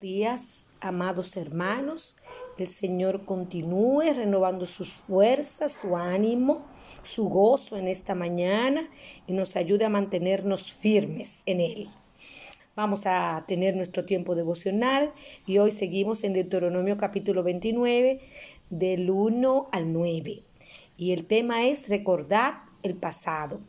días, amados hermanos. El Señor continúe renovando sus fuerzas, su ánimo, su gozo en esta mañana y nos ayude a mantenernos firmes en Él. Vamos a tener nuestro tiempo devocional y hoy seguimos en Deuteronomio capítulo 29 del 1 al 9. Y el tema es recordar el pasado.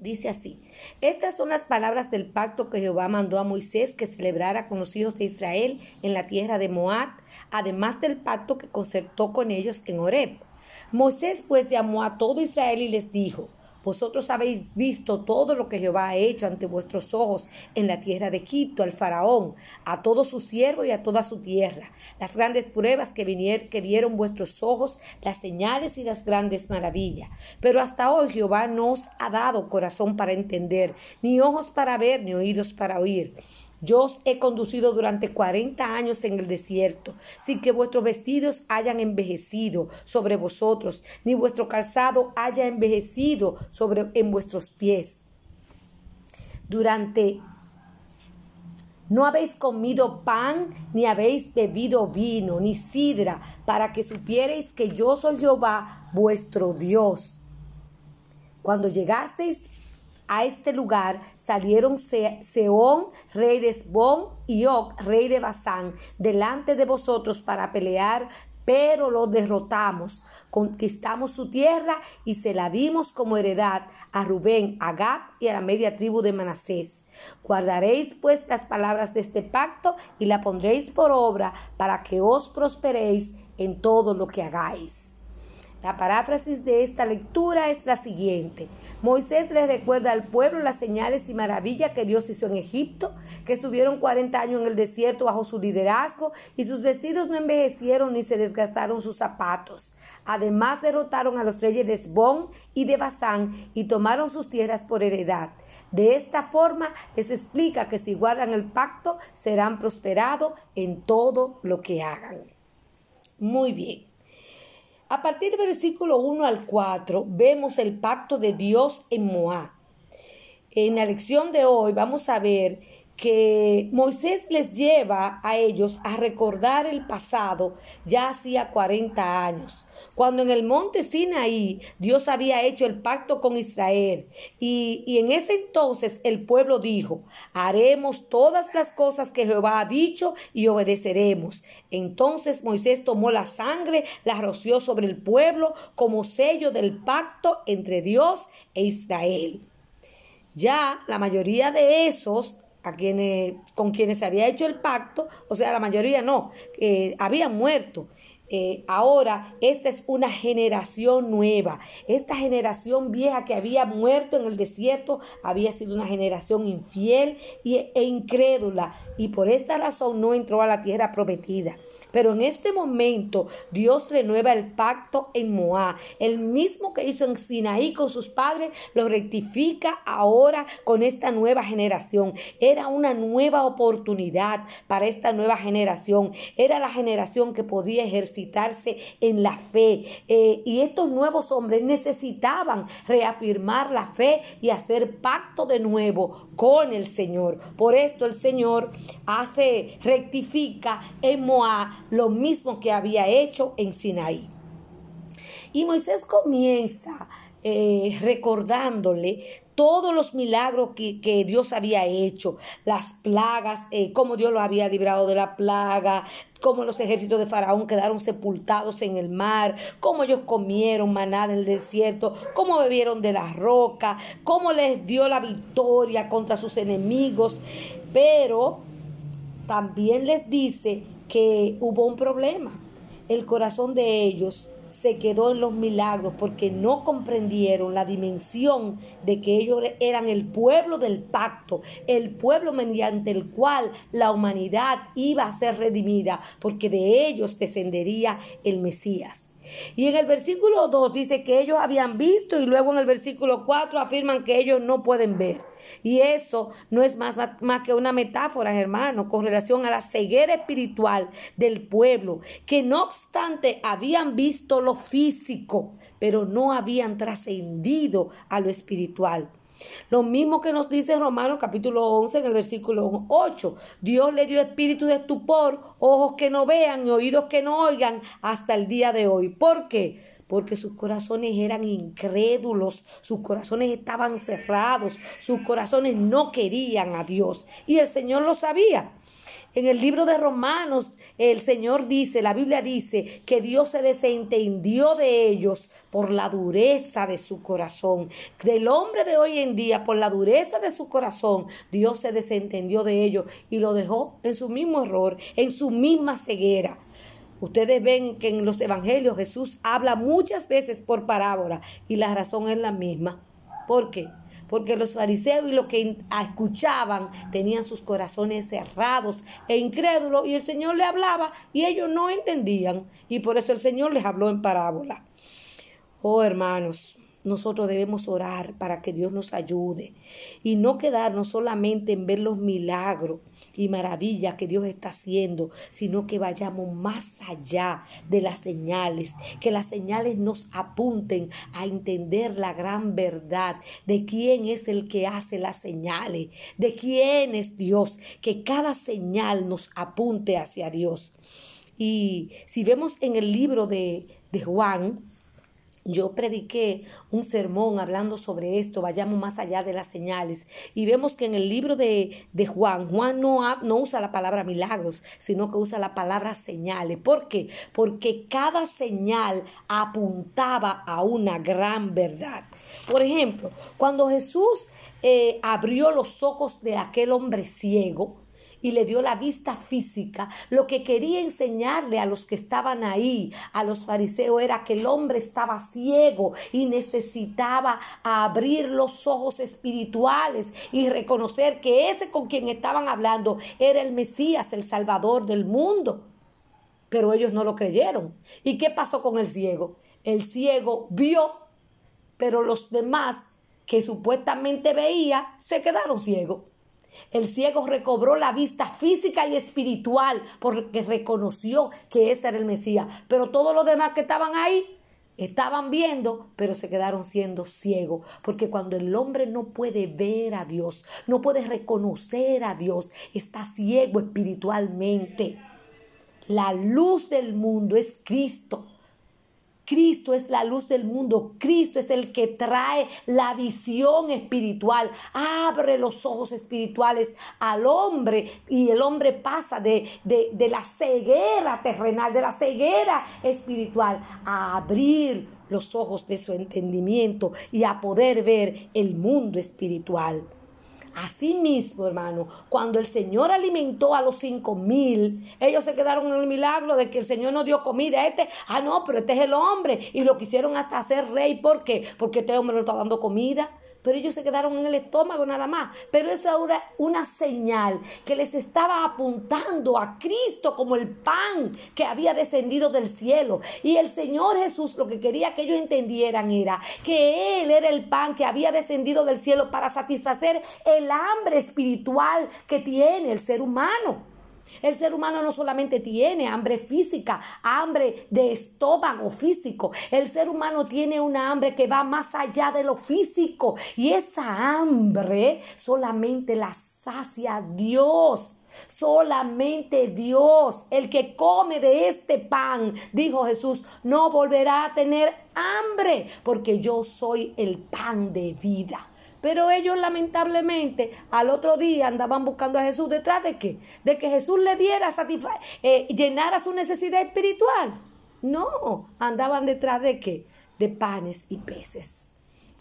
Dice así, estas son las palabras del pacto que Jehová mandó a Moisés que celebrara con los hijos de Israel en la tierra de Moab, además del pacto que concertó con ellos en Horeb. Moisés pues llamó a todo Israel y les dijo, vosotros habéis visto todo lo que Jehová ha hecho ante vuestros ojos en la tierra de Egipto, al faraón, a todo su siervo y a toda su tierra, las grandes pruebas que, que vieron vuestros ojos, las señales y las grandes maravillas. Pero hasta hoy Jehová no os ha dado corazón para entender, ni ojos para ver, ni oídos para oír. Yo os he conducido durante cuarenta años en el desierto, sin que vuestros vestidos hayan envejecido sobre vosotros, ni vuestro calzado haya envejecido sobre en vuestros pies. Durante no habéis comido pan, ni habéis bebido vino, ni sidra, para que supierais que yo soy Jehová, vuestro Dios. Cuando llegasteis a este lugar salieron Seón, rey de Esbón, y Og, rey de Basán, delante de vosotros para pelear, pero lo derrotamos, conquistamos su tierra y se la dimos como heredad a Rubén, a Gab y a la media tribu de Manasés. Guardaréis pues las palabras de este pacto y la pondréis por obra para que os prosperéis en todo lo que hagáis. La paráfrasis de esta lectura es la siguiente. Moisés le recuerda al pueblo las señales y maravillas que Dios hizo en Egipto, que estuvieron 40 años en el desierto bajo su liderazgo y sus vestidos no envejecieron ni se desgastaron sus zapatos. Además derrotaron a los reyes de Esbón y de Basán y tomaron sus tierras por heredad. De esta forma les explica que si guardan el pacto serán prosperados en todo lo que hagan. Muy bien. A partir del versículo 1 al 4 vemos el pacto de Dios en Moab. En la lección de hoy vamos a ver que Moisés les lleva a ellos a recordar el pasado ya hacía 40 años, cuando en el monte Sinaí Dios había hecho el pacto con Israel y, y, en ese entonces el pueblo dijo, haremos todas las cosas que Jehová ha dicho y obedeceremos. Entonces Moisés tomó la sangre, la roció sobre el pueblo como sello del pacto entre Dios e Israel. Ya la mayoría de esos a quienes, con quienes se había hecho el pacto, o sea, la mayoría no, eh, habían muerto. Eh, ahora esta es una generación nueva. Esta generación vieja que había muerto en el desierto había sido una generación infiel y, e incrédula y por esta razón no entró a la tierra prometida. Pero en este momento Dios renueva el pacto en Moab. El mismo que hizo en Sinaí con sus padres lo rectifica ahora con esta nueva generación. Era una nueva oportunidad para esta nueva generación. Era la generación que podía ejercer en la fe. Eh, y estos nuevos hombres necesitaban reafirmar la fe y hacer pacto de nuevo con el Señor. Por esto el Señor hace, rectifica en Moab lo mismo que había hecho en Sinaí. Y Moisés comienza eh, recordándole todos los milagros que, Dios había hecho, las plagas, eh, cómo Dios lo había librado de la plaga, cómo los ejércitos de Faraón quedaron sepultados en el mar, cómo ellos comieron maná en el desierto, cómo bebieron de la roca, cómo les dio la victoria contra sus enemigos. Pero también les dice que hubo un problema. El corazón de ellos se quedó en los milagros porque no comprendieron la dimensión de que ellos eran el pueblo del pacto, el pueblo mediante el cual la humanidad iba a ser redimida, porque de ellos descendería el Mesías. Y en el versículo 2 dice que ellos habían visto y luego en el versículo 4 afirman que ellos no pueden ver. Y eso no es más, más que una metáfora, hermano, con relación a la ceguera espiritual del pueblo, que no obstante habían visto lo físico, pero no habían trascendido a lo espiritual. Lo mismo que nos dice Romanos capítulo 11 en el versículo 8. Dios le dio espíritu de estupor, ojos que no vean y oídos que no oigan hasta el día de hoy. ¿Por qué? Porque sus corazones eran incrédulos, sus corazones estaban cerrados, sus corazones no querían a Dios. Y el Señor lo sabía. En el libro de Romanos, el Señor dice, la Biblia dice, que Dios se desentendió de ellos por la dureza de su corazón. Del hombre de hoy en día, por la dureza de su corazón, Dios se desentendió de ellos y lo dejó en su mismo error, en su misma ceguera. Ustedes ven que en los evangelios Jesús habla muchas veces por parábola y la razón es la misma. ¿Por qué? Porque los fariseos y los que escuchaban tenían sus corazones cerrados e incrédulos y el Señor le hablaba y ellos no entendían y por eso el Señor les habló en parábola. Oh hermanos, nosotros debemos orar para que Dios nos ayude y no quedarnos solamente en ver los milagros y maravillas que Dios está haciendo, sino que vayamos más allá de las señales, que las señales nos apunten a entender la gran verdad de quién es el que hace las señales, de quién es Dios, que cada señal nos apunte hacia Dios. Y si vemos en el libro de, de Juan, yo prediqué un sermón hablando sobre esto, vayamos más allá de las señales. Y vemos que en el libro de, de Juan, Juan no, no usa la palabra milagros, sino que usa la palabra señales. ¿Por qué? Porque cada señal apuntaba a una gran verdad. Por ejemplo, cuando Jesús eh, abrió los ojos de aquel hombre ciego, y le dio la vista física, lo que quería enseñarle a los que estaban ahí, a los fariseos, era que el hombre estaba ciego y necesitaba abrir los ojos espirituales y reconocer que ese con quien estaban hablando era el Mesías, el Salvador del mundo. Pero ellos no lo creyeron. ¿Y qué pasó con el ciego? El ciego vio, pero los demás que supuestamente veía se quedaron ciegos. El ciego recobró la vista física y espiritual porque reconoció que ese era el Mesías. Pero todos los demás que estaban ahí estaban viendo, pero se quedaron siendo ciegos. Porque cuando el hombre no puede ver a Dios, no puede reconocer a Dios, está ciego espiritualmente. La luz del mundo es Cristo. Cristo es la luz del mundo. Cristo es el que trae la visión espiritual. Abre los ojos espirituales al hombre y el hombre pasa de, de, la ceguera terrenal, de la ceguera espiritual, a abrir los ojos de su entendimiento y a poder ver el mundo espiritual. Así mismo, hermano, cuando el Señor alimentó a los cinco mil, ellos se quedaron en el milagro de que el Señor no dio comida a este. Ah, no, pero este es el hombre. Y lo quisieron hasta hacer rey. ¿Por qué? Porque este hombre no está dando comida pero ellos se quedaron en el estómago nada más. Pero esa era una señal que les estaba apuntando a Cristo como el pan que había descendido del cielo. Y el Señor Jesús lo que quería que ellos entendieran era que Él era el pan que había descendido del cielo para satisfacer el hambre espiritual que tiene el ser humano. El ser humano no solamente tiene hambre física, hambre de estómago físico. El ser humano tiene una hambre que va más allá de lo físico. Y esa hambre solamente la sacia Dios. Solamente Dios, el que come de este pan, dijo Jesús, no volverá a tener hambre, porque yo soy el pan de vida. Pero ellos lamentablemente al otro día andaban buscando a Jesús detrás de qué? De que Jesús le diera, eh, llenara su necesidad espiritual. No, andaban detrás de qué? De panes y peces.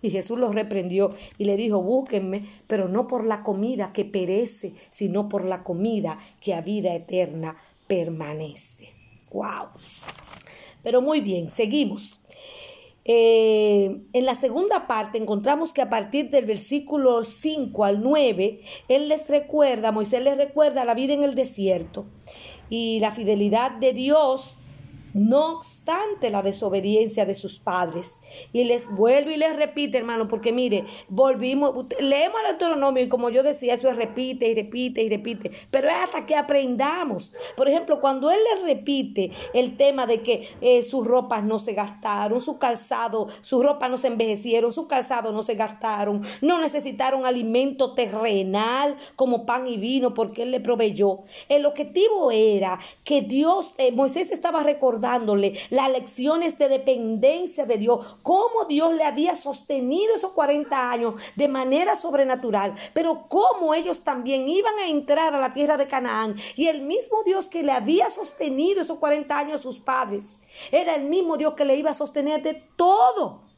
Y Jesús los reprendió y le dijo, búsquenme, pero no por la comida que perece, sino por la comida que a vida eterna permanece. ¡Wow! Pero muy bien, seguimos. En la segunda parte encontramos que a partir del versículo 5 al 9, Él les recuerda, Moisés les recuerda la vida en el desierto y la fidelidad de Dios no obstante la desobediencia de sus padres. Y les vuelve y les repite, hermano, porque mire, volvimos, leemos el Deuteronomio y como yo decía, eso es repite y repite y repite, pero es hasta que aprendamos. Por ejemplo, cuando él les repite el tema de que eh, sus ropas no se gastaron, su calzado, sus ropas no se envejecieron, su calzado no se gastaron, no necesitaron alimento terrenal como pan y vino porque él le proveyó. El objetivo era que Dios, eh, Moisés estaba recordando dándole las lecciones de dependencia de Dios, cómo Dios le había sostenido esos 40 años de manera sobrenatural, pero cómo ellos también iban a entrar a la tierra de Canaán y el mismo Dios que le había sostenido esos 40 años a sus padres, era el mismo Dios que le iba a sostener de todo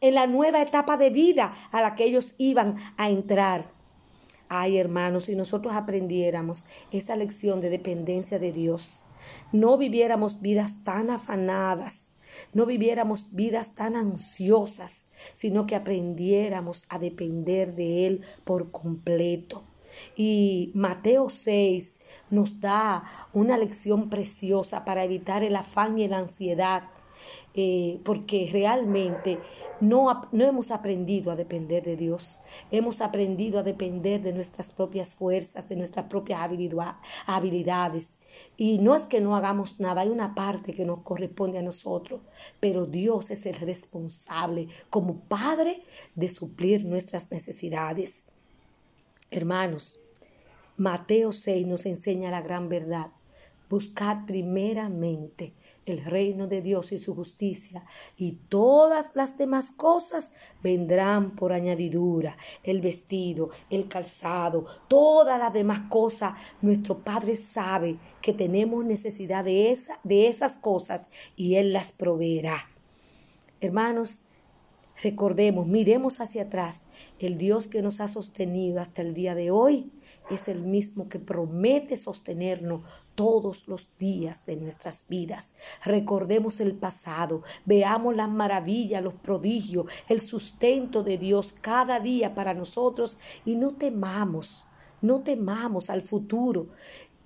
en la nueva etapa de vida a la que ellos iban a entrar. Ay, hermanos, si nosotros aprendiéramos esa lección de dependencia de Dios, no viviéramos vidas tan afanadas, no viviéramos vidas tan ansiosas, sino que aprendiéramos a depender de Él por completo. Y Mateo 6 nos da una lección preciosa para evitar el afán y la ansiedad eh, porque realmente no, no hemos aprendido a depender de Dios, hemos aprendido a depender de nuestras propias fuerzas, de nuestras propias habilidades. Y no es que no hagamos nada, hay una parte que nos corresponde a nosotros, pero Dios es el responsable como Padre de suplir nuestras necesidades. Hermanos, Mateo 6 nos enseña la gran verdad. Buscad primeramente el reino de Dios y su justicia, y todas las demás cosas vendrán por añadidura, el vestido, el calzado, todas las demás cosas. Nuestro Padre sabe que tenemos necesidad de, esa, de esas cosas y Él las proveerá. Hermanos, recordemos, miremos hacia atrás, el Dios que nos ha sostenido hasta el día de hoy es el mismo que promete sostenernos todos los días de nuestras vidas. Recordemos el pasado, veamos las maravillas, los prodigios, el sustento de Dios cada día para nosotros y no temamos, no temamos al futuro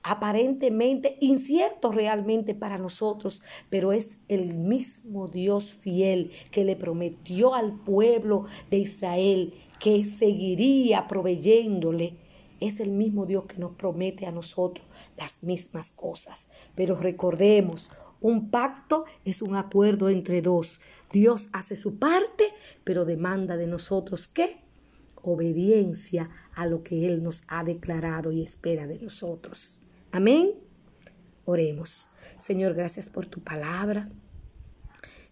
aparentemente incierto realmente para nosotros, pero es el mismo Dios fiel que le prometió al pueblo de Israel que seguiría proveyéndole es el mismo Dios que nos promete a nosotros las mismas cosas. Pero recordemos, un pacto es un acuerdo entre dos. Dios hace su parte, pero demanda de nosotros qué? Obediencia a lo que Él nos ha declarado y espera de nosotros. Amén. Oremos. Señor, gracias por tu palabra.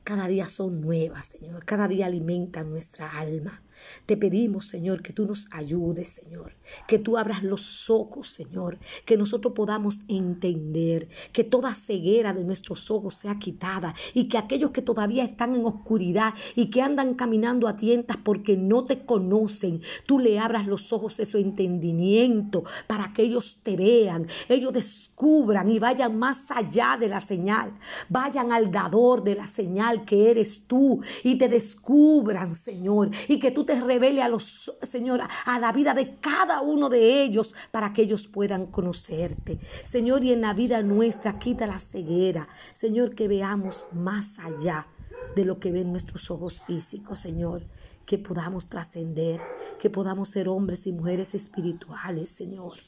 Cada día son nuevas, Señor. Cada día alimentan nuestra alma. Te pedimos, Señor, que tú nos ayudes, Señor, que tú abras los ojos, Señor, que nosotros podamos entender, que toda ceguera de nuestros ojos sea quitada y que aquellos que todavía están en oscuridad y que andan caminando a tientas porque no te conocen, tú le abras los ojos de su entendimiento para que ellos te vean, ellos descubran y vayan más allá de la señal, vayan al dador de la señal que eres tú y te descubran, Señor, y que tú te a los, Señor, a la vida de cada uno de ellos para que ellos puedan conocerte. Señor, y en la vida nuestra quita la ceguera. Señor, que veamos más allá de lo que ven nuestros ojos físicos, Señor. Que podamos trascender, que podamos ser hombres y mujeres espirituales, Señor.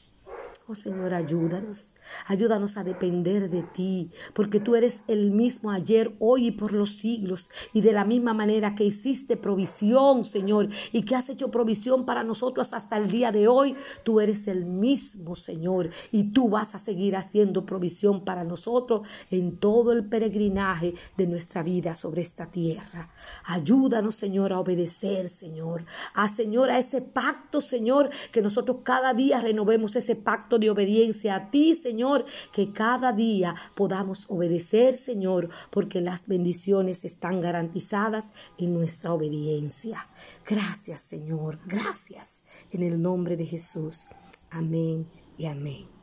Oh Señor, ayúdanos, ayúdanos a depender de ti, porque tú eres el mismo ayer, hoy y por los siglos. Y de la misma manera que hiciste provisión, Señor, y que has hecho provisión para nosotros hasta el día de hoy, tú eres el mismo, Señor, y tú vas a seguir haciendo provisión para nosotros en todo el peregrinaje de nuestra vida sobre esta tierra. Ayúdanos, Señor, a obedecer, Señor, a Señor, a ese pacto, Señor, que nosotros cada día renovemos ese pacto de obediencia a ti, Señor, que cada día podamos obedecer, Señor, porque las bendiciones están garantizadas en nuestra obediencia. Gracias, Señor, gracias en el nombre de Jesús. Amén y amén.